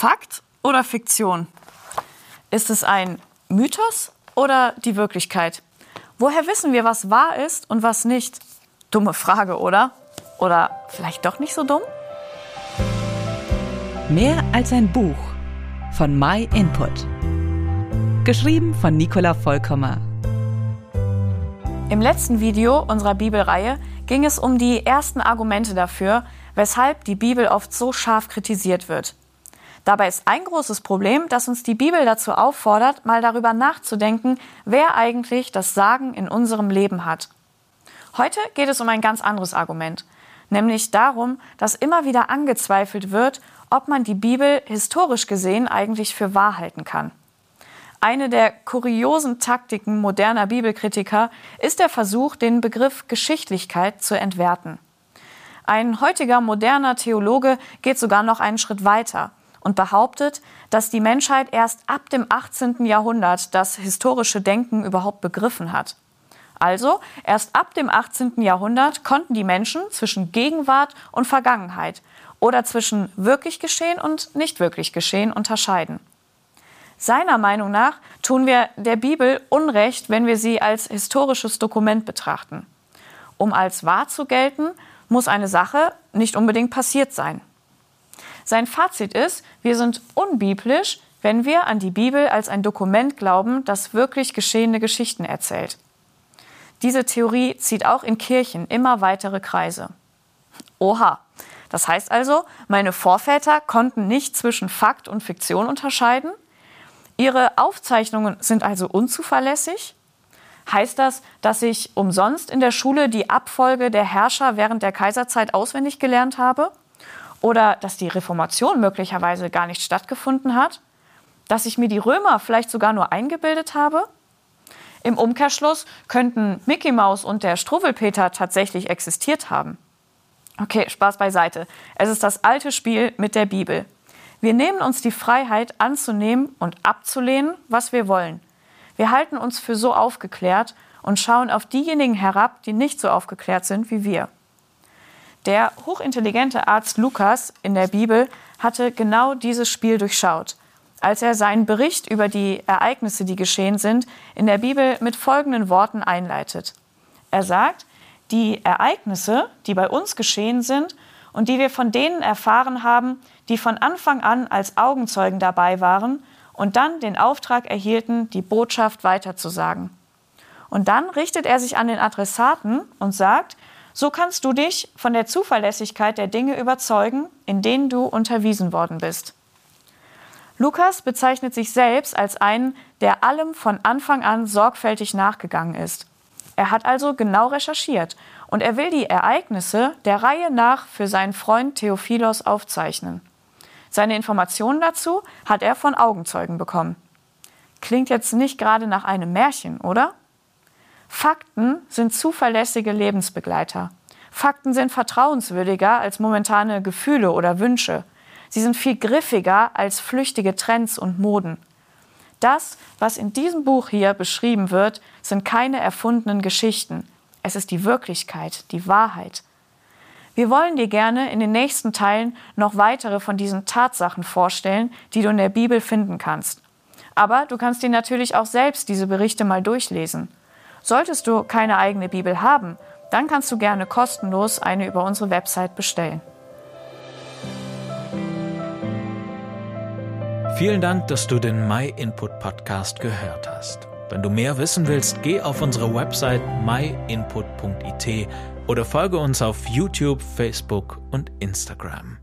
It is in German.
Fakt oder Fiktion? Ist es ein Mythos oder die Wirklichkeit? Woher wissen wir, was wahr ist und was nicht? Dumme Frage, oder? Oder vielleicht doch nicht so dumm? Mehr als ein Buch von My Input. Geschrieben von Nicola Vollkommer. Im letzten Video unserer Bibelreihe ging es um die ersten Argumente dafür, weshalb die Bibel oft so scharf kritisiert wird. Dabei ist ein großes Problem, dass uns die Bibel dazu auffordert, mal darüber nachzudenken, wer eigentlich das Sagen in unserem Leben hat. Heute geht es um ein ganz anderes Argument, nämlich darum, dass immer wieder angezweifelt wird, ob man die Bibel historisch gesehen eigentlich für wahr halten kann. Eine der kuriosen Taktiken moderner Bibelkritiker ist der Versuch, den Begriff Geschichtlichkeit zu entwerten. Ein heutiger moderner Theologe geht sogar noch einen Schritt weiter und behauptet, dass die Menschheit erst ab dem 18. Jahrhundert das historische Denken überhaupt begriffen hat. Also, erst ab dem 18. Jahrhundert konnten die Menschen zwischen Gegenwart und Vergangenheit oder zwischen wirklich geschehen und nicht wirklich geschehen unterscheiden. Seiner Meinung nach tun wir der Bibel Unrecht, wenn wir sie als historisches Dokument betrachten. Um als wahr zu gelten, muss eine Sache nicht unbedingt passiert sein. Sein Fazit ist, wir sind unbiblisch, wenn wir an die Bibel als ein Dokument glauben, das wirklich geschehene Geschichten erzählt. Diese Theorie zieht auch in Kirchen immer weitere Kreise. Oha, das heißt also, meine Vorväter konnten nicht zwischen Fakt und Fiktion unterscheiden? Ihre Aufzeichnungen sind also unzuverlässig? Heißt das, dass ich umsonst in der Schule die Abfolge der Herrscher während der Kaiserzeit auswendig gelernt habe? Oder dass die Reformation möglicherweise gar nicht stattgefunden hat? Dass ich mir die Römer vielleicht sogar nur eingebildet habe? Im Umkehrschluss könnten Mickey Mouse und der Struwwelpeter tatsächlich existiert haben. Okay, Spaß beiseite. Es ist das alte Spiel mit der Bibel. Wir nehmen uns die Freiheit anzunehmen und abzulehnen, was wir wollen. Wir halten uns für so aufgeklärt und schauen auf diejenigen herab, die nicht so aufgeklärt sind wie wir. Der hochintelligente Arzt Lukas in der Bibel hatte genau dieses Spiel durchschaut, als er seinen Bericht über die Ereignisse, die geschehen sind, in der Bibel mit folgenden Worten einleitet. Er sagt, die Ereignisse, die bei uns geschehen sind und die wir von denen erfahren haben, die von Anfang an als Augenzeugen dabei waren und dann den Auftrag erhielten, die Botschaft weiterzusagen. Und dann richtet er sich an den Adressaten und sagt, so kannst du dich von der Zuverlässigkeit der Dinge überzeugen, in denen du unterwiesen worden bist. Lukas bezeichnet sich selbst als einen, der allem von Anfang an sorgfältig nachgegangen ist. Er hat also genau recherchiert und er will die Ereignisse der Reihe nach für seinen Freund Theophilos aufzeichnen. Seine Informationen dazu hat er von Augenzeugen bekommen. Klingt jetzt nicht gerade nach einem Märchen, oder? Fakten sind zuverlässige Lebensbegleiter. Fakten sind vertrauenswürdiger als momentane Gefühle oder Wünsche. Sie sind viel griffiger als flüchtige Trends und Moden. Das, was in diesem Buch hier beschrieben wird, sind keine erfundenen Geschichten. Es ist die Wirklichkeit, die Wahrheit. Wir wollen dir gerne in den nächsten Teilen noch weitere von diesen Tatsachen vorstellen, die du in der Bibel finden kannst. Aber du kannst dir natürlich auch selbst diese Berichte mal durchlesen. Solltest du keine eigene Bibel haben, dann kannst du gerne kostenlos eine über unsere Website bestellen. Vielen Dank, dass du den My Input Podcast gehört hast. Wenn du mehr wissen willst, geh auf unsere Website myinput.it oder folge uns auf YouTube, Facebook und Instagram.